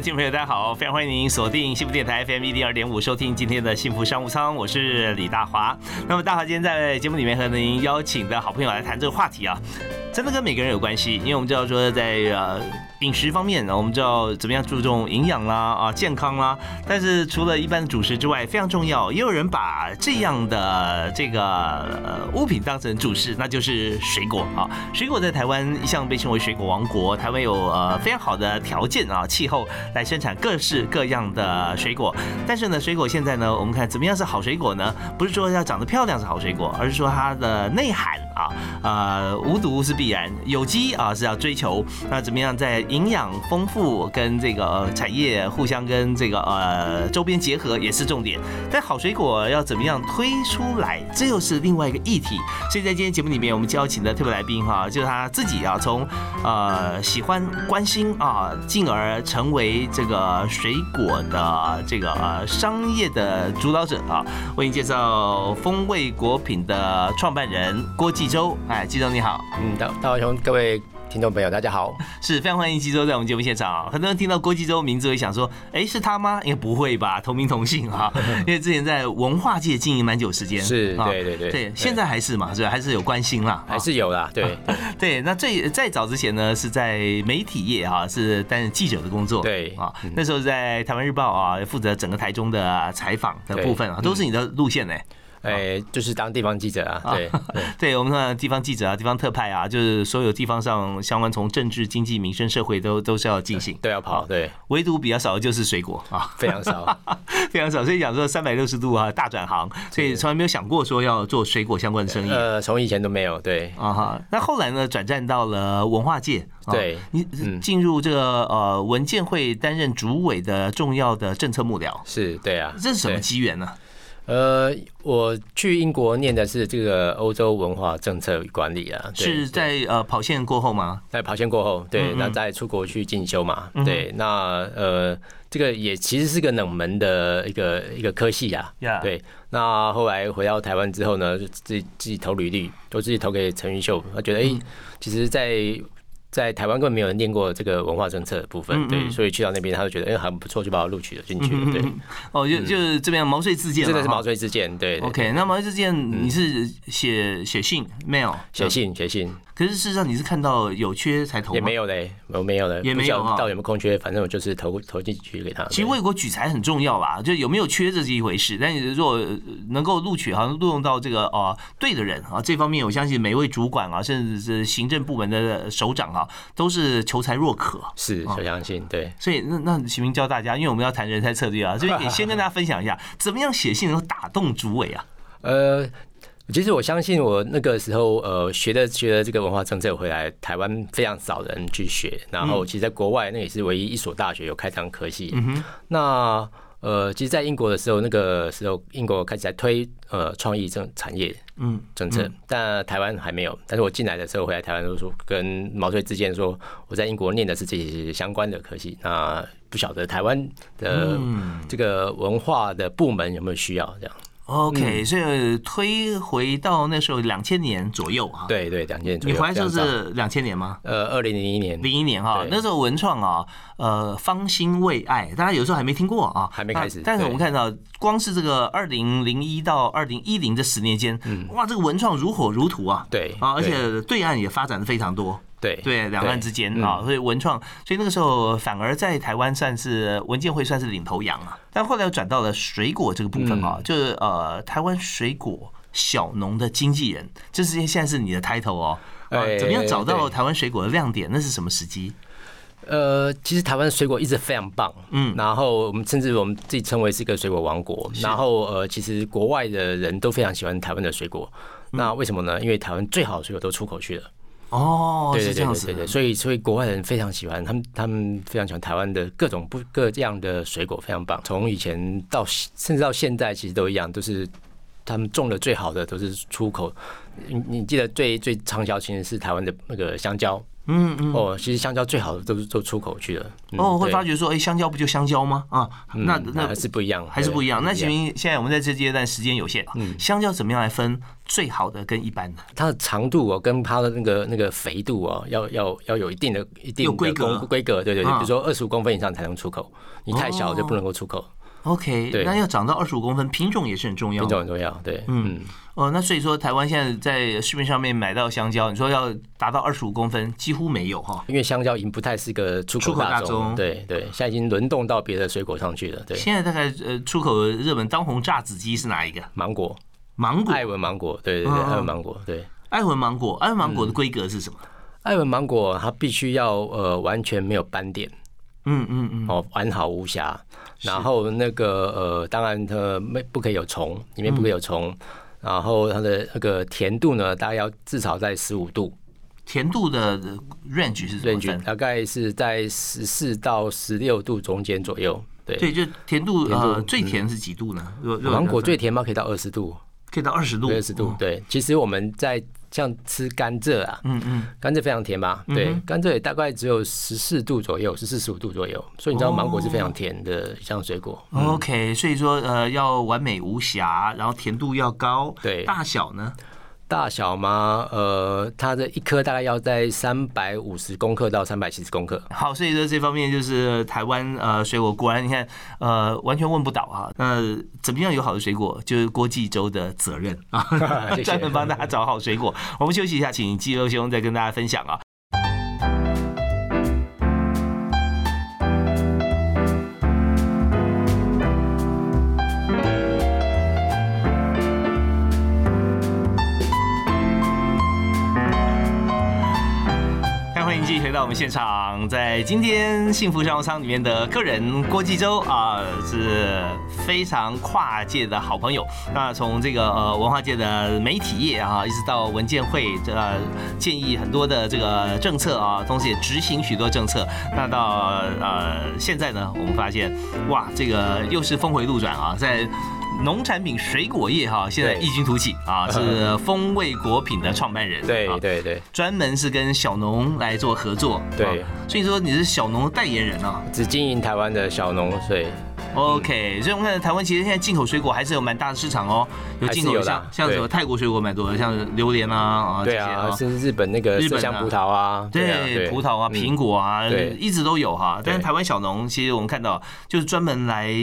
听众朋友，大家好，非常欢迎您锁定幸福电台 FM 一零二点五，收听今天的幸福商务舱，我是李大华。那么大华今天在节目里面和您邀请的好朋友来谈这个话题啊，真的跟每个人有关系，因为我们知道说在呃。饮食方面呢，我们知道怎么样注重营养啦啊健康啦，但是除了一般的主食之外，非常重要，也有人把这样的这个呃物品当成主食，那就是水果啊。水果在台湾一向被称为水果王国，台湾有呃非常好的条件啊气候来生产各式各样的水果。但是呢，水果现在呢，我们看怎么样是好水果呢？不是说要长得漂亮是好水果，而是说它的内涵啊呃无毒是必然，有机啊是要追求。那怎么样在营养丰富跟这个产业互相跟这个呃周边结合也是重点，但好水果要怎么样推出来，这又是另外一个议题。所以在今天节目里面，我们邀请的特别来宾哈，就是他自己啊，从呃喜欢关心啊，进而成为这个水果的这个呃商业的主导者啊。为您介绍风味果品的创办人郭继洲，哎，继洲你好，嗯，大大华兄，各位。听众朋友，大家好，是非常欢迎基州在我们节目现场啊！很多人听到郭基周名字会想说，哎，是他吗？应该不会吧，同名同姓哈。因为之前在文化界经营蛮久时间，是，对对对，对，现在还是嘛，是吧？还是有关心啦，还是有啦，对 对。那最再早之前呢，是在媒体业啊，是担任记者的工作，对啊，那时候在台湾日报啊，负责整个台中的采访的部分啊，都是你的路线呢。哎，就是当地方记者啊，对，对我们说地方记者啊，地方特派啊，就是所有地方上相关从政治、经济、民生、社会都都是要进行，都要跑，对，唯独比较少的就是水果啊，非常少，非常少，所以讲说三百六十度啊大转行，所以从来没有想过说要做水果相关的生意，呃，从以前都没有，对，啊哈，那后来呢转战到了文化界，对，你进入这个呃文建会担任主委的重要的政策幕僚，是对啊，这是什么机缘呢？呃，我去英国念的是这个欧洲文化政策与管理啊，是在呃跑线过后吗？在跑线过后，对，那再出国去进修嘛，对，那呃，这个也其实是个冷门的一个一个科系啊，对，那后来回到台湾之后呢，就自己自己投履历，都自己投给陈云秀，他觉得哎，其实，在在台湾根本没有人念过这个文化政策的部分，对，所以去到那边他就觉得哎很不错，就把我录取了进去了，对。哦，就就是这边毛遂自荐，真的是毛遂自荐，对。OK，那毛遂自荐你是写写信 mail 写信写信。可是事实上你是看到有缺才投，也没有嘞，我没有的，也没有到有没有空缺，反正我就是投投进去给他。其实为国举才很重要吧，就有没有缺这是一回事，但你如果能够录取，好像录用到这个哦对的人啊，这方面我相信每位主管啊，甚至是行政部门的首长啊，都是求才若渴。是，我相信对。所以那那启明教大家，因为我们要谈人才策略啊，所以你先跟大家分享一下，怎么样写信能够打动主委啊？呃。其实我相信，我那个时候呃学的学的这个文化政策回来，台湾非常少人去学。然后其实在国外，那也是唯一一所大学有开张科系。那呃，其实，在英国的时候，那个时候英国开始在推呃创意政产业嗯政策，但台湾还没有。但是我进来的时候回来台湾，都说跟毛遂自荐说，我在英国念的是这些相关的科系。那不晓得台湾的这个文化的部门有没有需要这样？OK，所以推回到那时候两千年左右啊。对对，两千年。你回来时候是两千年吗？呃，二零零一年。零一年哈，那时候文创啊，呃，芳心未艾，大家有时候还没听过啊，还没开始。但是我们看到，光是这个二零零一到二零一零这十年间，哇，这个文创如火如荼啊。对啊，而且对岸也发展的非常多。对对，两岸之间啊，所以文创，所以那个时候反而在台湾算是文件会算是领头羊啊。但后来又转到了水果这个部分啊，就是呃，台湾水果小农的经纪人，这是现在是你的 title 哦。呃，怎么样找到台湾水果的亮点？那是什么时机？呃，其实台湾水果一直非常棒，嗯，然后我们甚至我们自己称为是一个水果王国。然后呃，其实国外的人都非常喜欢台湾的水果。那为什么呢？因为台湾最好的水果都出口去了。哦，对对对对对，所以所以国外人非常喜欢，他们他们非常喜欢台湾的各种不各样的水果，非常棒。从以前到甚至到现在，其实都一样，都是他们种的最好的都是出口。你你记得最最畅销其实是台湾的那个香蕉。嗯嗯。哦，其实香蕉最好的都是做出口去了。嗯哦，会发觉说，哎，香蕉不就香蕉吗？啊，那嗯那还是不一样，还是不一样。那请问现在我们在这阶段时间有限，嗯香蕉怎么样来分最好的跟一般的？它的长度哦，跟它的那个那个肥度哦，要要要有一定的一定的规格规格，对对对，啊比如说二十五公分以上才能出口，你太小就不能够出口，OK，那要长到二十五公分，品种也是很重要品的。种很重要，对，嗯嗯，哦，那所以说台湾现在在市面上面买到香蕉，你说要达到二十五公分，几乎没有哈。因为香蕉已经不太是个出出口大宗众，对对，现在已经轮动到别的水果上去了，对，现在大概呃出口的热门当红榨子鸡是哪一个？芒果，芒果，艾文芒果，对对对，嗯艾文芒果，对。爱文芒果，爱文芒果的规格是什么？艾文芒果它必须要呃完全没有斑点嗯嗯嗯，哦，完好无瑕。然后那个呃，当然它没不可以有虫，里面不可以有虫。然后它的那个甜度呢，大概要至少在十五度。甜度的 range 是什么 range，大概是在十四到十六度中间左右。对，对，就甜度甜度呃最甜是几度呢？芒果最甜吗，可以到二十度，可以到二十度，二十度哦。对，其实我们在像吃甘蔗啊，嗯嗯，甘蔗非常甜吧？对甘蔗也大概只有十四度左右，十四十五度左右，所以你知道芒果是非常甜的一项水果。OK，所以说呃要完美无瑕，然后甜度要高，对。大小呢？大小吗？呃，它的一颗大概要在三百五十公克到三百七十公克。好，所以说这方面就是台湾呃水果，果然你看呃完全问不倒啊。那怎么样有好的水果，就是郭继洲的责任啊 专门帮大家找好水果。我们休息一下，请季周兄再跟大家分享啊。回到我们现场，在今天幸福商务舱里面的客人郭继洲啊，是非常跨界的好朋友。那从这个呃文化界的媒体业啊，一直到文建会，呃建议很多的这个政策啊，同时也执行许多政策。那到呃现在呢，我们发现哇，这个又是峰回路转啊，在。农产品水果业哈，现在异军突起啊，是风味果品的创办人。对啊对对，专门是跟小农来做合作，对啊所以说你是小农的代言人啊。只经营台湾的小农，所以 OK，所以我们看台湾其实现在进口水果还是有蛮大的市场哦，有进口像像什么泰国水果蛮多的，像榴莲啊啊这些对啊，啊。甚至日本那个日本香葡萄啊，啊对，葡萄啊、嗯。苹果啊，一直都有哈。但是台湾小农，其实我们看到就是专门来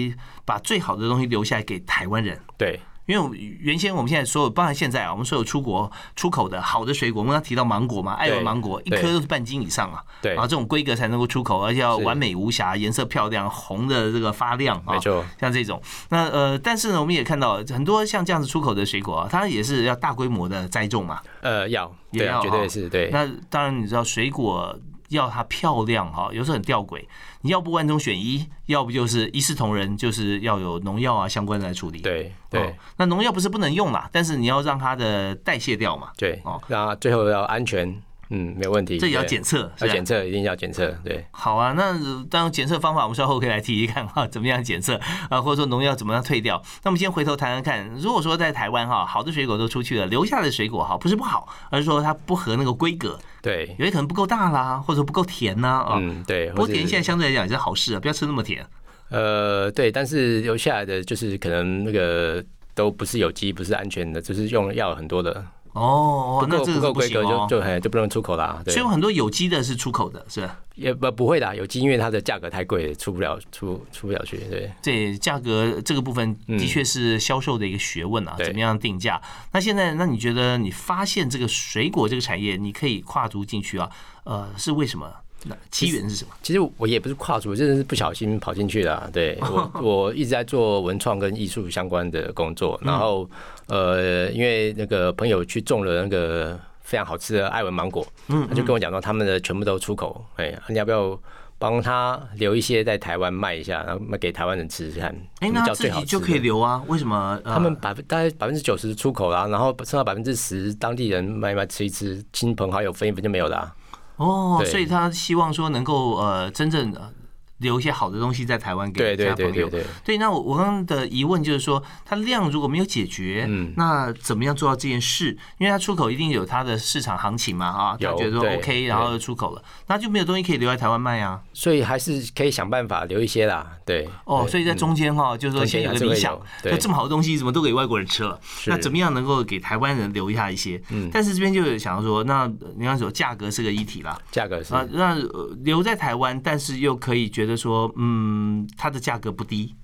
把最好的东西留下来给台湾人。对因为我们原先我们现在所有，包含现在啊，我们所有出国出口的好的水果，我们刚刚提到芒果嘛，爱文芒果一颗都是半斤以上啊，对然后这种规格才能够出口，而且要完美无瑕，颜色漂亮，红的这个发亮啊，没错，像这种。那呃，但是呢，我们也看到很多像这样子出口的水果啊，它也是要大规模的栽种嘛。呃，要对啊，绝也要哈对是对，那当然，你知道水果要它漂亮哈，有时候很吊诡，你要不万中选一，要不就是一视同仁，就是要有农药啊相关的来处理。对哦对那农药不是不能用啦，但是你要让它的代谢掉嘛，对哦，那最后要安全，嗯，没有问题，这也要检测，要检测，一定要检测，对。好啊，那呃当然检测方法我们稍后可以来提提看哈，怎么样检测啊，或者说农药怎么样退掉。那我们先回头谈谈看，如果说在台湾哈，好的水果都出去了，留下的水果哈不是不好，而是说它不合那个规格，对，有些可能不够大啦，或者不够甜呐啊。嗯，对。不过甜现在相对来讲也是好事啊，不要吃那么甜。呃，对，但是留下来的就是可能那个都不是有机，不是安全的，就是用药很多的，哦，不够那这个不不够规格就。就嘿就不能出口啦。对所以，有很多有机的是出口的，是吧？也不不会的，有机因为它的价格太贵，出不了出出不了去。对，这价格这个部分的确是销售的一个学问啊，对怎么样定价？那现在，那你觉得你发现这个水果这个产业，你可以跨足进去啊？呃，是为什么？那机缘是什么？其实我也不是跨足，真的是不小心跑进去的啊。对 我我一直在做文创跟艺术相关的工作，然后呃，因为那个朋友去种了那个非常好吃的爱文芒果，嗯他就跟我讲说他们的全部都出口，哎，你要不要帮他留一些在台湾卖一下，然后卖给台湾人吃吃看。哎，那自己就可以留啊？为什么？呃他们百分大概百分之九十出口啦，然后剩下百分之十当地人卖一卖吃一吃，亲朋好友分一分就没有啦、哦，所以他希望说能够呃真正呃留一些好的东西在台湾给其他朋友。对那我我刚刚的疑问就是说，它量如果没有解决，嗯那怎么样做到这件事？因为它出口一定有它的市场行情嘛，啊，他觉得说 OK，然后就出口了，那就没有东西可以留在台湾卖啊。所以还是可以想办法留一些啦。对，哦，所以在中间哈，就是说先有个理想那这么好的东西怎么都给外国人吃了？那怎么样能够给台湾人留下一些？嗯但是这边就有想要说，那你刚才说价格是个一体啦，价格是啊，那呃留在台湾，但是又可以觉得说，嗯，它的价格不低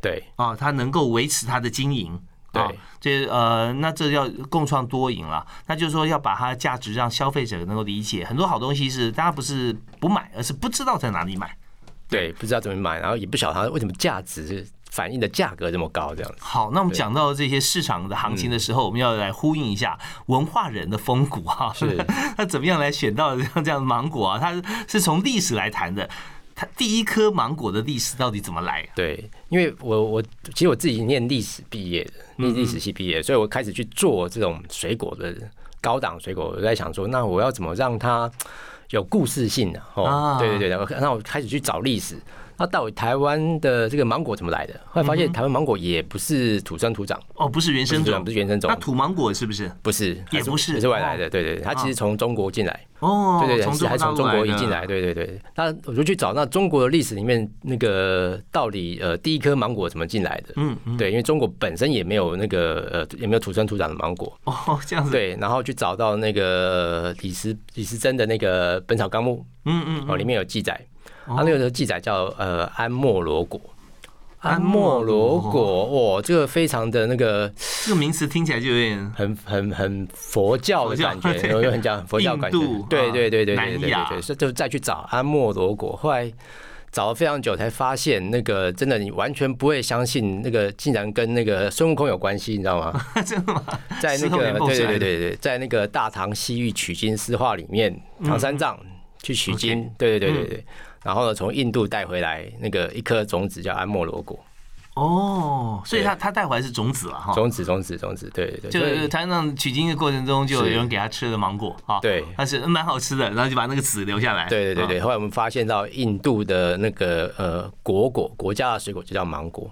对啊，它能够维持它的经营。啊对，这呃，那这要共创多赢了。那就是说，要把它的价值让消费者能够理解。很多好东西是大家不是不买，而是不知道在哪里买。对，不知道怎么买，然后也不晓得它为什么价值反映的价格这么高，这样子。好，那我们讲到这些市场的行情的时候，我们要来呼应一下文化人的风骨哈。是，他怎么样来选到像这样的芒果啊？他是从历史来谈的。他第一颗芒果的历史到底怎么来？对，因为我我其实我自己念历史毕业的，念历史系毕业，所以我开始去做这种水果的高档水果。我在想说，那我要怎么让它有故事性呢、哦啊，对对对，那我开始去找历史。那到底台湾的这个芒果怎么来的？后来发现台湾芒果也不是土生土长，哦，不是原生种不，是原生种那，土芒果是不是？不是，也不是也是外来的。对对对，它其实从中国进来。哦，对对对，从是还从中中国大陆的国移进来，对对对。那我就去找那中国的历史里面那个到底呃第一颗芒果怎么进来的？嗯嗯，对，因为中国本身也没有那个呃也没有土生土长的芒果，哦，这样子，对，然后去找到那个呃李时李时珍的那个《本草纲目嗯嗯》哦，里面有记载，哦它那个记载叫呃安莫罗果。安安莫莫罗罗果，哇，这个非常的那个这个名词听起来就有点很很很佛教的感觉，佛教有很讲佛教感觉对对对对啊对对对对，所以就再去找安莫罗果，后来找了非常久才发现，那个真的你完全不会相信，那个竟然跟那个孙悟空有关系，你知道吗？真的吗？在那个对对对对对，在那个《大唐西域取经诗话》里面，唐三藏去取经，对对对对对，然后呢从印度带回来那个一颗种子叫安莫罗果，哦，所以他他带回来是种子了哈。种子种子种子，对对对，就是他那取经的过程中，就有人给他吃了芒果啊，对。它是蛮好吃的，然后就把那个籽留下来。啊对对对对，后来我们发现到印度的那个呃果果国家的水果就叫芒果，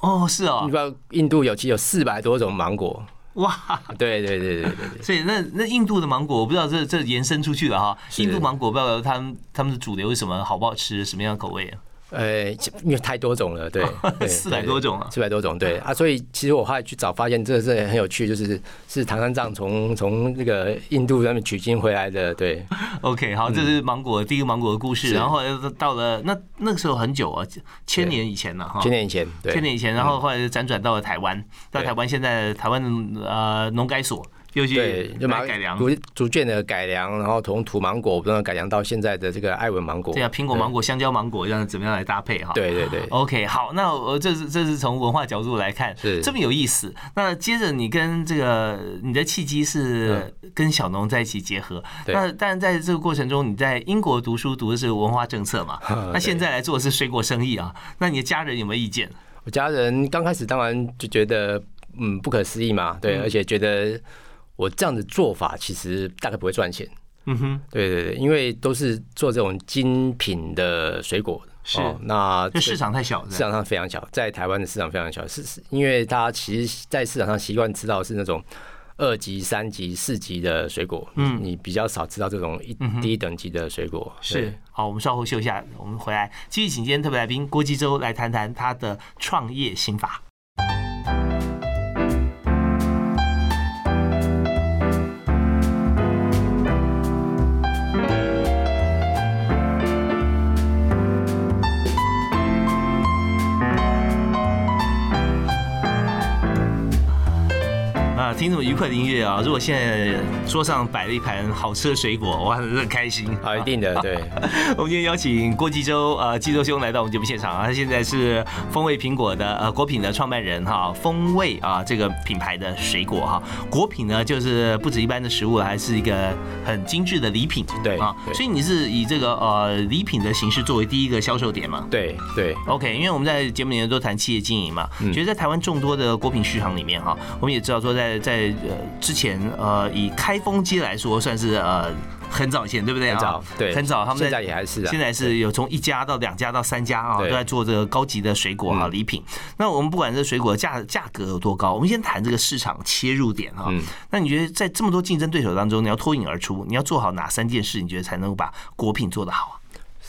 哦，是哦。你，知道印度有其实有四百多种芒果，哇，对对对对对对，所以那那印度的芒果，我不知道这这延伸出去了哈。印度芒果不知道他们他们的主流是什么，好不好吃，什么样的口味啊？呃，因为太多种了，对，对四百多种啊。四百多种，对。啊，所以其实我后来去找，发现这这很有趣，就是是唐三藏从 从那个印度那边取经回来的，对，OK，好，这是芒果第一个芒果的故事，然后后来到了那那个时候很久啊，千年以前了哈。千年以前，对，千年以前，然后后来就辗转到了台湾，到台湾现在台湾的呃农改所又去对，就马来改良。逐逐渐的改良，然后从土芒果不断改良到现在的这个艾文芒果，对啊，苹果、芒果、香蕉、芒果，这样怎么样来搭配哈？。对对对，OK，好，那我这是这是从文化角度来看，是这么有意思。那接着你跟这个你的契机是跟小农在一起结合，那但在这个过程中，你在英国读书读的是文化政策嘛？那现在来做的是水果生意啊？那你的家人有没有意见？我家人刚开始当然就觉得嗯不可思议嘛，对，嗯而且觉得我这样的做法其实大概不会赚钱。嗯哼，对对对，因为都是做这种精品的水果，是哦、那市场太小，市场上非常小，在台湾的市场非常小，是是因为大家其实，在市场上习惯吃到是那种二级、三级、四级的水果，嗯你比较少吃到这种一低等级的水果。对是，好，我们稍后休息一下，我们回来继续请今天特别来宾郭基洲来谈谈他的创业心法。听这么愉快的音乐啊！如果现在桌上摆了一盘好吃的水果，哇，很开心。好，一定的，对。我们今天邀请郭继洲呃，继洲兄来到我们节目现场啊，他现在是风味苹果的呃果品的创办人哈，风味啊这个品牌的水果哈，果品呢就是不止一般的食物，还是一个很精致的礼品，对啊。所以你是以这个呃礼品的形式作为第一个销售点嘛？对对。OK，因为我们在节目里面都谈企业经营嘛，觉得在台湾众多的果品市场里面哈，我们也知道说在在呃之前呃以开封街来说算是呃很早以前对不对啊？很早，对，很早。他们现在也还是，现在是有从一家到两家到三家啊，都在做这个高级的水果啊礼品。那我们不管这水果价价格有多高，我们先谈这个市场切入点哈。那你觉得在这么多竞争对手当中，你要脱颖而出，你要做好哪三件事？你觉得才能够把果品做得好啊？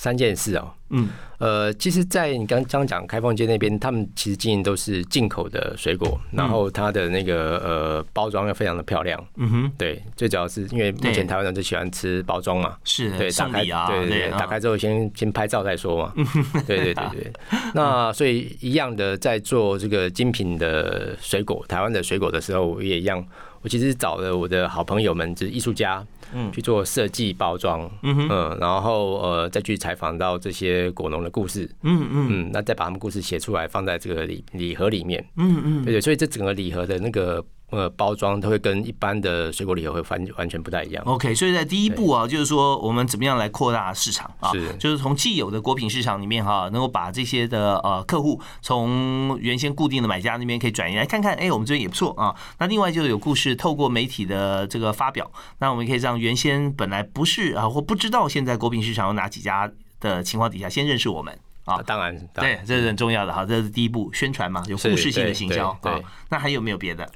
三件事哦，嗯，呃，其实，在你刚刚讲开放街那边，他们其实经营都是进口的水果，然后它的那个呃包装又非常的漂亮，嗯哼，对，最主要是因为目前台湾人最喜欢吃包装嘛，是，对，打开啊，对对对，打开之后先先拍照再说嘛，对对对对，那所以一样的在做这个精品的水果，台湾的水果的时候我也一样，我其实找了我的好朋友们，就是艺术家。嗯，去做设计包装，嗯嗯，然后呃再去采访到这些果农的故事，嗯嗯。嗯，那再把他们故事写出来，放在这个礼礼盒里面，嗯嗯，对对，所以这整个礼盒的那个。呃，包装都会跟一般的水果礼盒会完完全不太一样。OK，所以在第一步啊，就是说我们怎么样来扩大市场啊？是，就是从既有的果品市场里面哈，能够把这些的呃客户从原先固定的买家那边可以转移来看看，哎，我们这边也不错啊。那另外就有故事，透过媒体的这个发表，那我们可以让原先本来不是啊或不知道现在果品市场有哪几家的情况底下，先认识我们啊。当然，对，这是很重要的哈，这是第一步，宣传嘛，有故事性的行销啊。那还有没有别的？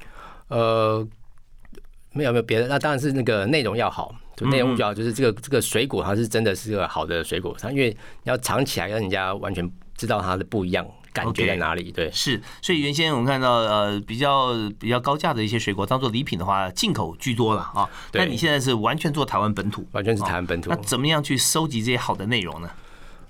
呃，没有没有别的，那当然是那个内容要好，就内容物要就是这个这个水果它是真的是个好的水果，它因为要藏起来让人家完全知道它的不一样感觉在哪里。对，是，所以原先我们看到呃比较比较高价的一些水果当做礼品的话，进口居多了啊。那你现在是完全做台湾本土，完全是台湾本土。那怎么样去收集这些好的内容呢？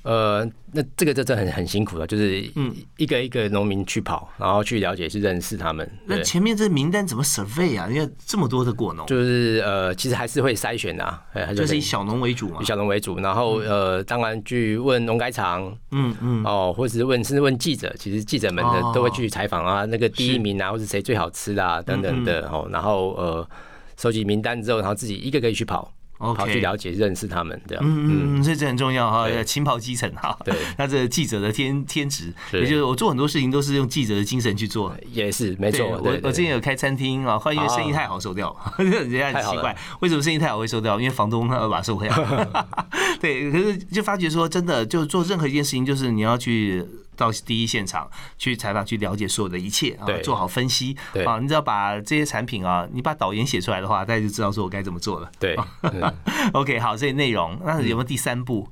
呃，那这个这这很很辛苦的，就是嗯，一个一个农民去跑，然后去了解、去认识他们。那前面这名单怎么 survey 啊？因为这么多的果农，就是呃，其实还是会筛选的，就是以小农为主嘛，以小农为主。然后呃，当然去问农改场，嗯嗯，哦，或者是问甚至问记者，其实记者们的都会去采访啊，那个第一名啊，或者谁最好吃啊等等的哦。然后呃，收集名单之后，然后自己一个个去跑。跑去了解、认识他们，这样，嗯嗯，所以这很重要哈，勤跑基层哈。对，那这记者的天天职，也就是我做很多事情都是用记者的精神去做，也是没错。我我之前有开餐厅啊，后来因为生意太好收掉，人家很奇怪，为什么生意太好会收掉？因为房东他把收回来。对，可是就发觉说，真的就做任何一件事情，就是你要去。到第一现场去采访，去了解所有的一切啊，做好分析啊。你只要把这些产品啊，你把导言写出来的话，大家就知道说我该怎么做了。对，OK，好，这些内容，那有没有第三步？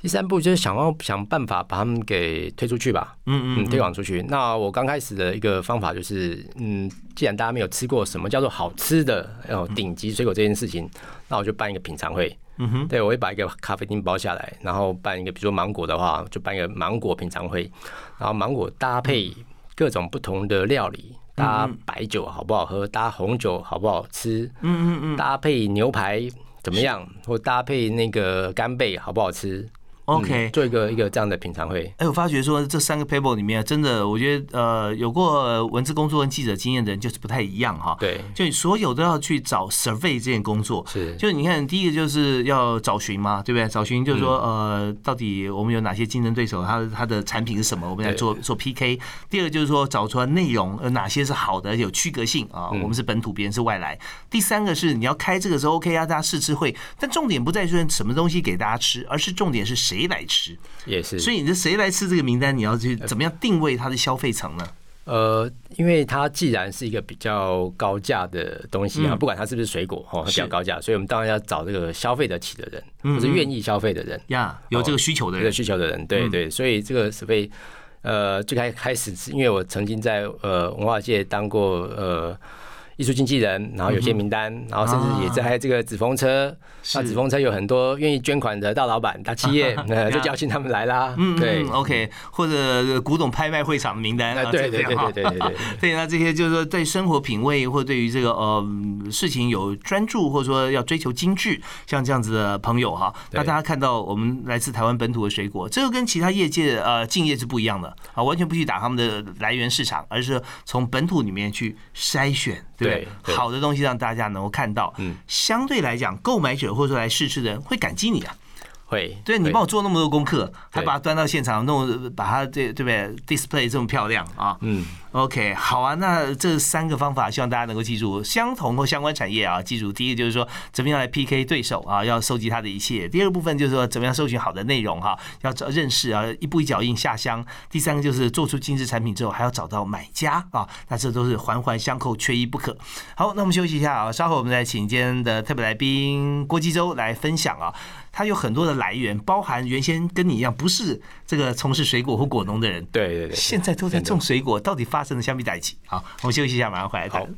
第三步就是想要想办法把他们给推出去吧。嗯嗯，推广出去。那我刚开始的一个方法就是，嗯，既然大家没有吃过什么叫做好吃的哦顶级水果这件事情，那我就办一个品尝会。嗯哼，对我会把一个咖啡厅包下来，然后办一个，比如说芒果的话，就办一个芒果品尝会，然后芒果搭配各种不同的料理，搭白酒好不好喝，搭红酒好不好吃，嗯嗯嗯，搭配牛排怎么样，或搭配那个干贝好不好吃。OK，做一个一个这样的品尝会。哎，我发觉说这三个 paper 里面，真的，我觉得呃，有过文字工作跟记者经验的人就是不太一样哈。对，就你所有都要去找 survey 这件工作。是，就你看，第一个就是要找寻嘛，对不对？找寻就是说，呃，到底我们有哪些竞争对手，他他的产品是什么，我们来做做 PK。第二个就是说，找出来内容，呃，哪些是好的，有区隔性啊？我们是本土，别人是外来。第三个是你要开这个时候 OK 啊，大家试吃会，但重点不在于说什么东西给大家吃，而是重点是谁。谁来吃也是，所以你这谁来吃这个名单？你要去怎么样定位它的消费层呢？呃，因为它既然是一个比较高价的东西啊，不管它是不是水果哈，比较高价，所以我们当然要找这个消费得起的人，或者愿意消费的人呀，有这个需求的人，需求的人，对对，所以这个是被呃最开开始是因为我曾经在呃文化界当过呃。艺术经纪人，然后有些名单，然后甚至也在这个纸风车。那纸风车有很多愿意捐款的大老板、大企业，呃，就邀请他们来啦。嗯，对，OK，或者古董拍卖会场的名单啊，对对对对对对。对，那这些就是说对生活品味或对于这个呃事情有专注，或者说要追求精致，像这样子的朋友哈，那大家看到我们来自台湾本土的水果，这个跟其他业界呃敬业是不一样的啊，完全不去打他们的来源市场，而是从本土里面去筛选。对，好的东西让大家能够看到，嗯，相对来讲，购买者或者说来试吃的人会感激你啊。会，对你帮我做那么多功课，还把它端到现场弄，把它这对不对？display 这么漂亮啊，嗯，OK，好啊，那这三个方法希望大家能够记住，相同或相关产业啊，记住，第一个就是说怎么样来 PK 对手啊，要收集他的一切；第二个部分就是说怎么样搜寻好的内容哈，要找认识啊，一步一脚印下乡；第三个就是做出精致产品之后，还要找到买家啊，那这都是环环相扣，缺一不可。好，那我们休息一下啊，稍后我们再请今天的特别来宾郭基洲来分享啊。它有很多的来源，包含原先跟你一样不是这个从事水果或果农的人，对对对，现在都在种水果，到底发生了相比在一起？好，我们休息一下，马上回来谈。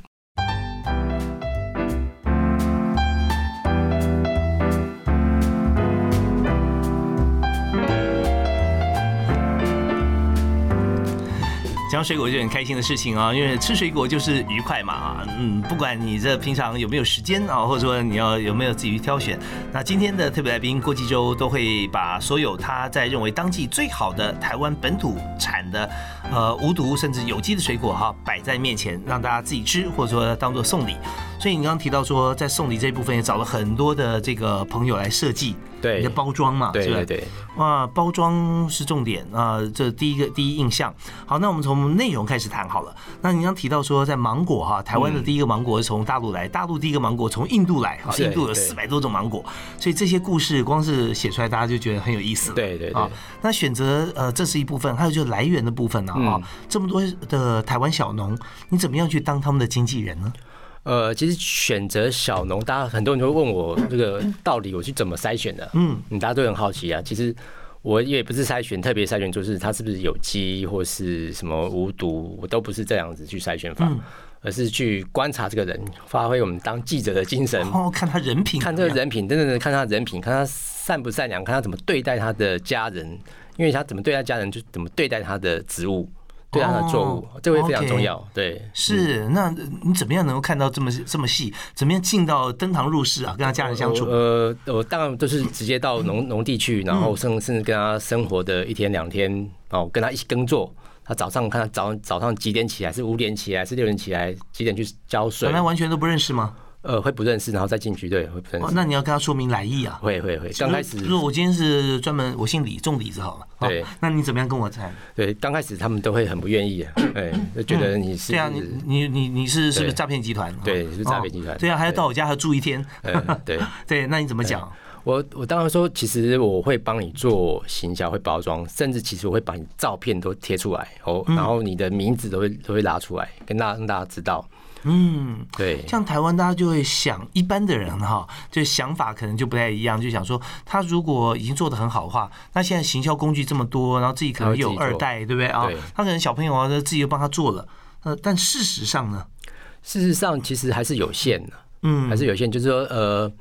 讲水果就很开心的事情啊，因为吃水果就是愉快嘛啊，嗯，不管你这平常有没有时间啊，或者说你要有没有自己去挑选，那今天的特别来宾郭继洲都会把所有他在认为当季最好的台湾本土产的呃无毒甚至有机的水果哈摆在面前，让大家自己吃，或者说当做送礼。所以你刚刚提到说，在送礼这一部分也找了很多的这个朋友来设计对你的包装嘛，对对对，哇，包装是重点啊，这第一个第一印象。好，那我们从内容开始谈好了。那你刚提到说，在芒果哈，台湾的第一个芒果是从大陆来，大陆第一个芒果从印度来，哈，印度有四百多种芒果，所以这些故事光是写出来，大家就觉得很有意思。对对啊，那选择呃，这是一部分，还有就是来源的部分呢啊，这么多的台湾小农，你怎么样去当他们的经纪人呢？呃，其实选择小农，大家很多人会问我这个到底我是怎么筛选的？嗯，大家都很好奇啊。其实我也不是筛选，特别筛选就是它是不是有机或是什么无毒，我都不是这样子去筛选法，而是去观察这个人，发挥我们当记者的精神，哦，看他人品，看这个人品，真的看他人品，看他善不善良，看他怎么对待他的家人，因为他怎么对待家人，就怎么对待他的植物。对他的作物，这会非常重要。对，是那你怎么样能够看到这么这么细？怎么样进到登堂入室啊？跟他家人相处？呃，我当然都是直接到农 农地去，然后甚甚至跟他生活的一天两天哦，跟他一起耕作。他早上看他早早上几点起来？是五点起来？是六点起来？几点去浇水？本来完全都不认识吗？呃，会不认识，然后再进去，对，会不认识。那你要跟他说明来意啊。会会会，刚开始。如果我今天是专门，我姓李，种李子好了。对。那你怎么样跟我谈？对，刚开始他们都会很不愿意，哎，就觉得你是。对啊，你你你你是是不是诈骗集团？对，是诈骗集团。对啊，还要到我家还要住一天。对 对，那你怎么讲？我我当然说，其实我会帮你做行销，会包装，甚至其实我会把你照片都贴出来，哦，然后你的名字都会都会拉出来，跟大让大家知道。嗯，对，像台湾，大家就会想，一般的人哈，就想法可能就不太一样，就想说，他如果已经做的很好的话，那现在行销工具这么多，然后自己可能有二代，对不对？啊？他可能小朋友啊，自己又帮他做了，呃，但事实上呢，事实上其实还是有限的，嗯，还是有限，就是说，呃，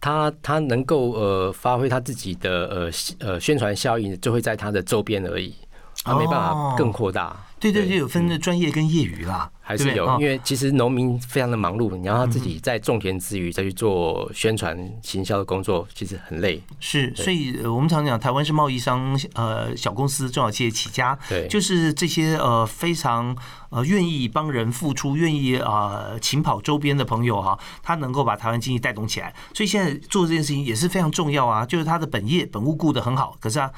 他他能够呃发挥他自己的呃呃宣传效应，就会在他的周边而已，他没办法更扩大。对对对，有分的专业跟业余啦，还是有，因为其实农民非常的忙碌，你要他自己在种田之余再去做宣传行销的工作，其实很累。是，所以我们常讲台湾是贸易商，呃，小公司、中小企业起家，对，就是这些呃非常呃愿意帮人付出、愿意啊勤跑周边的朋友哈，他能够把台湾经济带动起来。所以现在做这件事情也是非常重要啊，就是他的本业本物顾得很好，可是啊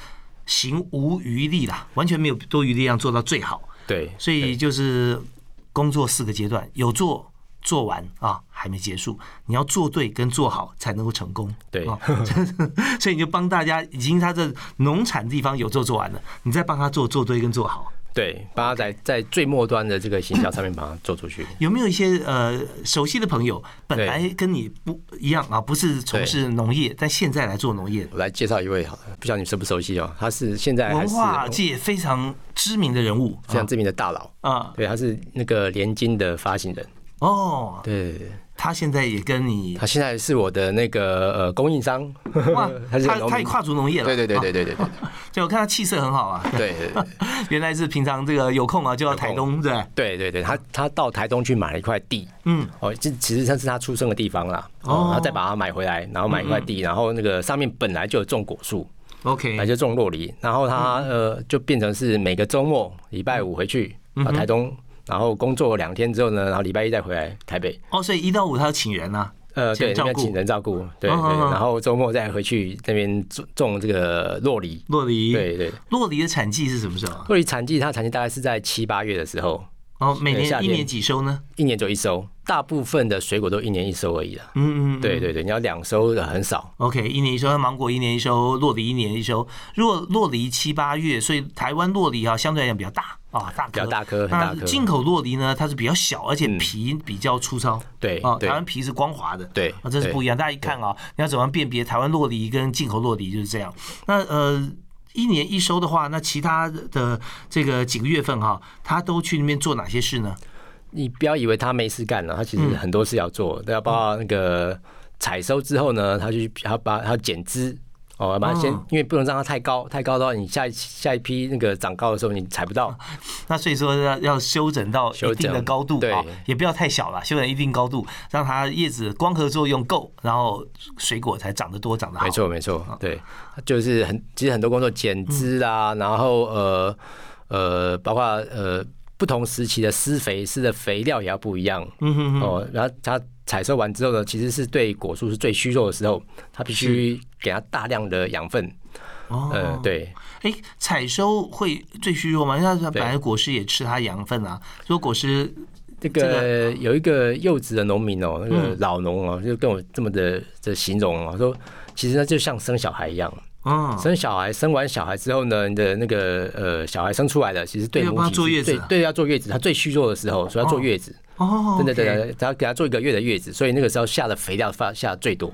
行无余力啦，完全没有多余力量做到最好。对，所以就是工作四个阶段，有做做完啊，还没结束，你要做对跟做好才能够成功。对，所以你就帮大家，已经他的农产地方有做做完了，你再帮他做做对跟做好。对，把它在在最末端的这个行销上面把它做出去。有没有一些呃熟悉的朋友，本来跟你不一样啊，不是从事农业，但现在来做农业？我来介绍一位好，不晓得你熟不熟悉哦？他是现在文化界非常知名的人物，非常知名的大佬啊。对，他是那个联金的发行人。哦，对，他现在也跟你他现在是我的那个呃供应商，哇，他他他也跨足农业了，对对对啊对对对。对就我 看他气色很好啊，对 對，對原来是平常这个有空啊就到台东，对，对？对对，他他到台东去买了一块地，嗯，哦，这其实这是他出生的地方啦，哦。哦，他再把它买回来，然后买一块地，然后那个上面本来就有种果树，OK，那就种洛梨，然后他呃就变成是每个周末礼拜五回去啊台东，然后工作两天之后呢，然后礼拜一再回来台北，哦，所以一到五他要请人啊，呃，对，请人照顾。那边请人照顾，对对，然后周末再回去那边种种这个洛梨，洛梨，，对对，洛梨的产季是什么时候啊？洛梨产季它产季大概是在七八月的时候，哦，每年一年几收呢？一年就一收，大部分的水果都一年一收而已啦。嗯嗯，嗯对对对，你要两收的很少。OK，一年一收，芒果一年一收，洛梨一年一收。如果洛梨七八月，所以台湾洛梨啊相对来讲比较大啊，大颗，比较大颗很大颗那进口洛梨呢，它是比较小，而且嗯皮比较粗糙。对哦，台湾皮是光滑的。对啊，这是不一样。大家一看啊，你要怎么样辨别台湾洛梨跟进口洛梨就是这样。那呃。一年一收的话，那其他的这个几个月份哈，他都去那边做哪些事呢？你不要以为他没事干了，他其实嗯很多事要做，都要包括那个采收之后呢，他去他把他剪枝。哦，把它先哦，因为不能让它太高，太高的话，你下一下一批那个长高的时候，你采不到。那所以说要要修整到一定的高度对啊，也不要太小了，修整一定高度，让它叶子光合作用够，然后水果才长得多，长得好。没错，没错，对，就是很其实很多工作剪枝啊，然后呃呃，包括呃不同时期的施肥施的肥料也要不一样嗯哼哼，哦。然后它采收完之后呢，其实是对果树是最虚弱的时候，它必须给它大量的养分。哦，呃，，对，哎，采收会最虚弱吗？因为它本来果实也吃它养分啊，如果果实这这个有一个柚子的农民哦，那个嗯老农哦，就跟我这么的的形容哦，说其实呢就像生小孩一样，嗯，生小孩，生完小孩之后呢，你的那个呃小孩生出来了，其实对他母坐月子啊。对对要坐月子，他最虚弱的时候，所以要坐月子，哦，真的 OK 对对，他要给他做一个月的月子，所以那个时候下的肥料发下的最多，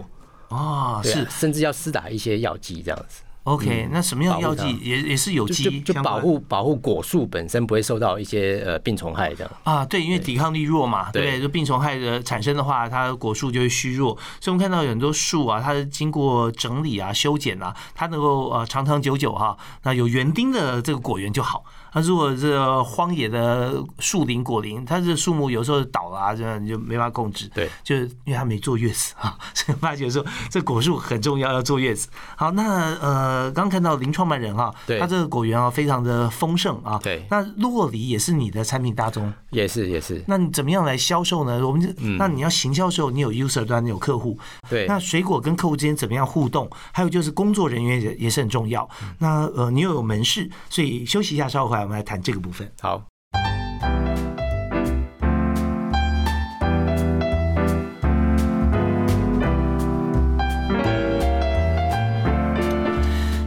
哦，是。甚至要施打一些药剂这样子，OK，那什么样的药剂也也是有机就保护保护果树本身不会受到一些呃病虫害这样。啊，对，因为抵抗力弱嘛，对不对？就病虫害的产生的话，它果树就会虚弱。所以我们看到有很多树啊，它是经过整理啊、修剪啊，它能够呃长长久久哈、那有园丁的这个果园就好。那如果这个荒野的树林、果林，它这树木有时候倒了啊，这样你就没法控制。对，就是因为它没坐月子啊，所以发觉说这果树很重要，要坐月子。好，那呃，刚看到林创办人哈、对他这个果园啊非常的丰盛啊。对那洛梨也是你的产品大宗。也是也是，那你怎么样来销售呢？我们就嗯那你要行销的时候，你有 user 端，你有客户，对那水果跟客户之间怎么样互动？还有就是工作人员也也是很重要。嗯那呃，你又有门市，所以休息一下，稍后回来我我们来谈这个部分。好。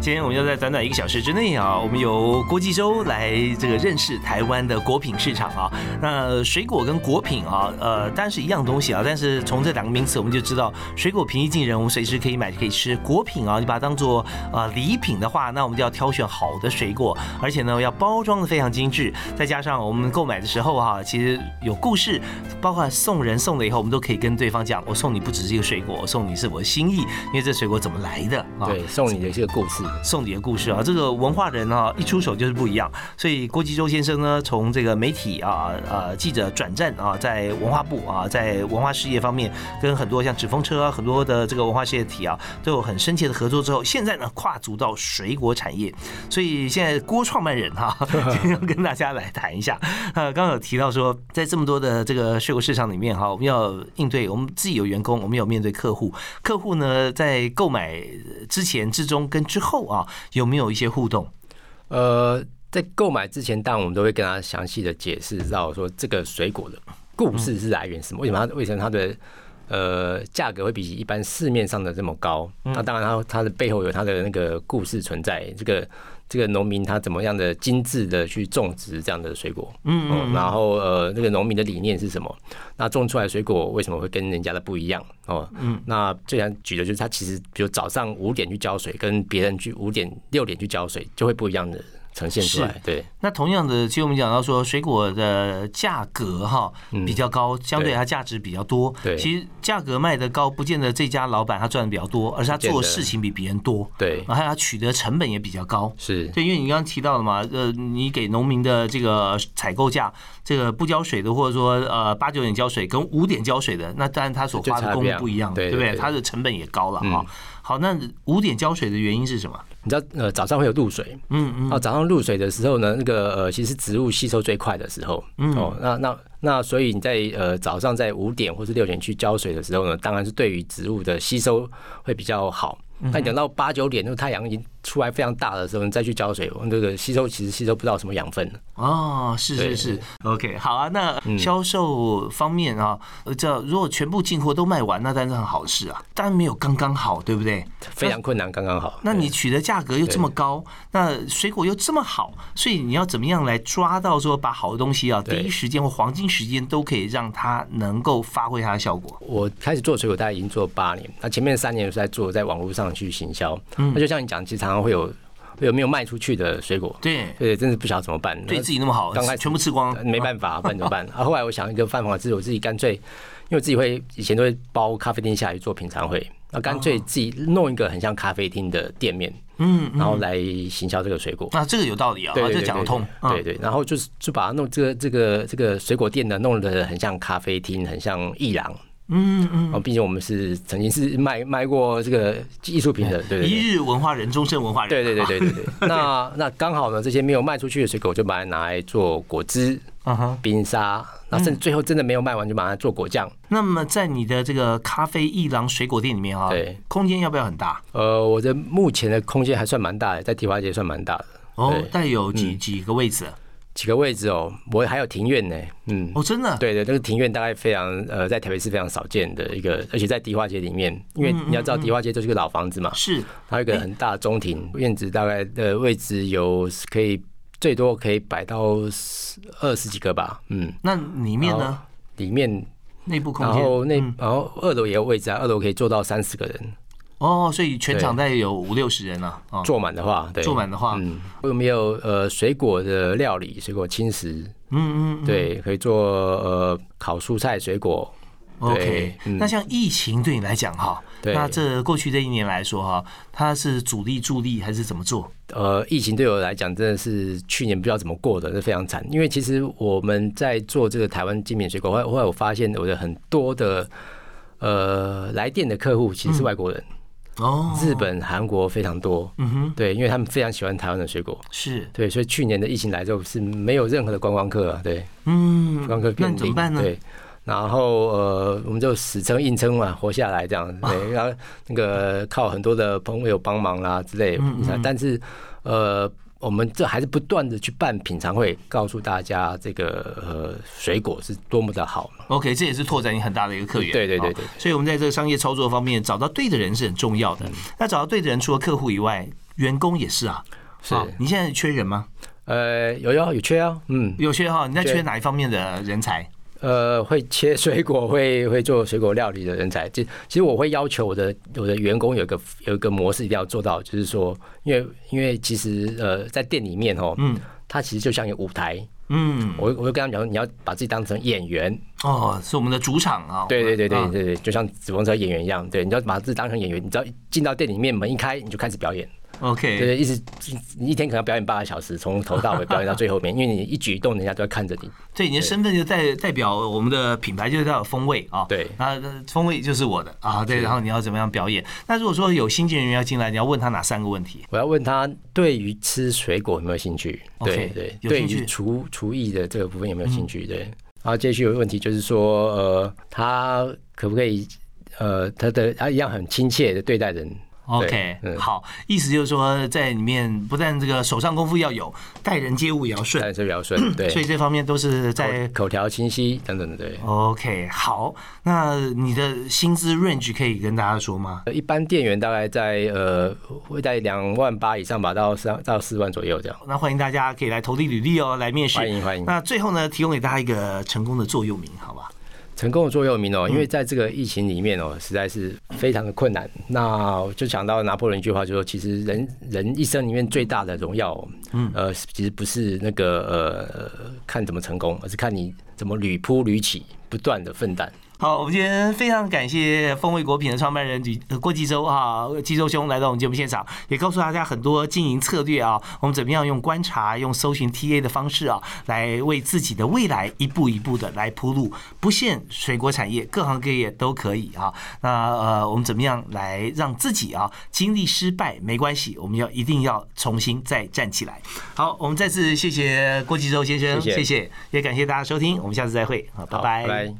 今天我们要在短短一个小时之内啊，我们由国际周来这个认识台湾的果品市场啊。那水果跟果品啊，呃，当然是一样东西啊，但是从这两个名词我们就知道，水果平易近人，我们随时可以买可以吃；果品啊，你把它当做呃礼品的话，那我们就要挑选好的水果，而且呢要包装的非常精致，再加上我们购买的时候哈、其实有故事，包括送人送了以后，我们都可以跟对方讲，我送你不只是一个水果，我送你是我的心意，因为这水果怎么来的啊？对，送你的这个故事，送礼的故事啊，这个文化人啊，一出手就是不一样。所以郭吉洲先生呢，从这个媒体啊、呃记者转战啊，在文化部啊，在文化事业方面，跟很多像纸风车啊，很多的这个文化事业体啊，都有很深切的合作之后，现在呢跨足到水果产业。所以现在郭创办人哈、今天要跟大家来谈一下。呃，刚刚有提到说，在这么多的这个水果市场里面哈，我们要应对我们自己有员工，我们有面对客户，客户呢在购买之前、之中跟之后啊，有没有一些互动？呃，在购买之前，当然我们都会跟他详细的解释到说这个水果的故事是来源什么，为什么它为什么它的呃价格会比一般市面上的这么高？那当然它它的背后有它的那个故事存在，这个这个农民他怎么样的精致的去种植这样的水果，嗯嗯，然后呃那个农民的理念是什么？那种出来的水果为什么会跟人家的不一样？哦，嗯，那最常举的就是他其实比如早上五点去浇水，跟别人去五点六点去浇水就会不一样的呈现出来。对，那同样的，其实我们讲到说，水果的价格哈比较高，相对它价值比较多。对，其实价格卖的高，不见得这家老板他赚的比较多，而是他做的事情比别人多。对，然后他取得成本也比较高。是对，因为你刚刚提到了嘛，呃，你给农民的这个采购价，这个不浇水的，或者说呃八九点浇水跟五点浇水的，那当然他所花的功夫不一样，对不对？他的成本也高了哈。好，那五点浇水的原因是什么？你知道，呃，早上会有露水，嗯嗯，啊，早上露水的时候呢，那个呃，其实植物吸收最快的时候，嗯，哦，那那那，所以你在呃早上在五点或是六点去浇水的时候呢，当然是对于植物的吸收会比较好。那等到八九点，那个太阳已经出来非常大的时候，你再去浇水，这个吸收其实吸收不到什么养分哦，是是是，OK，好啊。那销售方面啊，这如果全部进货都卖完，那当然是很好事啊。当然没有刚刚好，对不对？非常困难，刚刚好。那你取的价格又这么高，那水果又这么好，所以你要怎么样来抓到说把好的东西啊，第一时间或黄金时间都可以让它能够发挥它的效果？我开始做水果，大概已经做八年，那前面三年是在做在网络上。去行销，那就像你讲，其实常常会有有没有卖出去的水果，对对，真是不晓得怎么办。对自己那么好，刚开全部吃光，没办法，办怎么办？啊，后来我想一个办法，是我自己干脆，因为我自己会以前都会包咖啡厅下去做品尝会，那干脆自己弄一个很像咖啡厅的店面，嗯，然后来行销这个水果。那这个有道理啊，这讲得通。对对，然后就是就把它弄这个这个这个水果店呢，弄得很像咖啡厅，很像艺廊。嗯嗯，哦，毕竟我们是曾经是卖卖过这个艺术品的，对一日文化人，终身文化人，对对对对对对。那那刚好呢，这些没有卖出去的水果，就把它拿来做果汁，冰沙，那甚至最后真的没有卖完，就把它做果酱。那么在你的这个咖啡一郎水果店里面啊，对，空间要不要很大？呃，我的目前的空间还算蛮大的，在提华街算蛮大的。哦，带有几几个位置？几个位置哦，我还有庭院呢，嗯，哦，真的，对对，那个庭院大概非常呃，在台北市非常少见的一个，而且在迪化街里面，因为你要知道迪化街就是个老房子嘛，是，它有一个很大的中庭院子，大概的位置有可以最多可以摆到二十几个吧，嗯，那里面呢？里面内部空间，然后那然后二楼也有位置啊，二楼可以坐到三十个人。哦，所以全场大概有五六十人了。坐满的话，对，坐满的话，嗯，有没有呃水果的料理？水果轻食，嗯嗯，对，可以做呃烤蔬菜水果。OK，那像疫情对你来讲哈，那这过去这一年来说哈，它是主力助力还是怎么做？呃，疫情对我来讲真的是去年不知道怎么过的，是非常惨。因为其实我们在做这个台湾精品水果，后后来我发现我的很多的呃来电的客户其实是外国人。哦，日本、韩国非常多，嗯哼，对，因为他们非常喜欢台湾的水果，是。对，所以去年的疫情来之后是没有任何的观光客啊，对，嗯，观光客那怎么办呢？对，然后呃，我们就死撑硬撑嘛，活下来这样，对，然后那个靠很多的朋友帮忙啦之类，但是呃。我们这还是不断的去办品尝会，告诉大家这个呃水果是多么的好。OK，这也是拓展你很大的一个客源。对对对对。所以，我们在这个商业操作方面，找到对的人是很重要的。那找到对的人，除了客户以外，员工也是啊。是。你现在缺人吗？呃，有有有缺啊。嗯，有缺哈。你在缺哪一方面的人才？呃，会切水果，会 会做水果料理的人才，就其实我会要求我的我的员工有一个有一个模式一定要做到，就是说，因为因为其实呃，在店里面哦，嗯，它其实就像一个舞台，嗯，我我会跟他们讲，你要把自己当成演员。哦，是我们的主场啊，对对对对对对，就像纸风车演员一样，对，你要把自己当成演员，你只要进到店里面门一开，你就开始表演。OK，对，一直你一天可能表演八个小时，从头到尾表演到最后面，因为你一举一动，人家都要看着你。对，你的身份就代代表我们的品牌，就是叫风味啊。对，那风味就是我的啊。对，然后你要怎么样表演？那如果说有新进人员要进来，你要问他哪三个问题？我要问他对于吃水果有没有兴趣？对对，对于厨厨艺的这个部分有没有兴趣？对。然后接续有问题就是说，呃，他可不可以呃，他的他一样很亲切的对待人？OK，好，意思就是说，在里面不但这个手上功夫要有，待人接物也要顺，待人也要顺，对，所以这方面都是在口条清晰等等的，对。OK，好，那你的薪资 range 可以跟大家说吗？一般店员大概在呃会在两万八以上吧，到三到四万左右这样。那欢迎大家可以来投递履历哦，来面试，欢迎欢迎。那最后呢，提供给大家一个成功的座右铭，好吧？成功的座右铭哦，因为在这个疫情里面哦，实在是非常的困难。那就想到拿破仑一句话，就说其实人人一生里面最大的荣耀，嗯，呃，其实不是那个呃看怎么成功，而是看你怎么屡扑屡起，不断的奋战。好，我们今天非常感谢风味果品的创办人郭继洲啊，继洲兄来到我们节目现场，也告诉大家很多经营策略啊，我们怎么样用观察、用搜寻 TA 的方式啊，来为自己的未来一步一步的来铺路，不限水果产业，各行各业都可以啊。那呃，我们怎么样来让自己啊经历失败没关系，我们要一定要重新再站起来。好，我们再次谢谢郭继洲先生，谢谢，也感谢大家收听，我们下次再会，好，拜拜。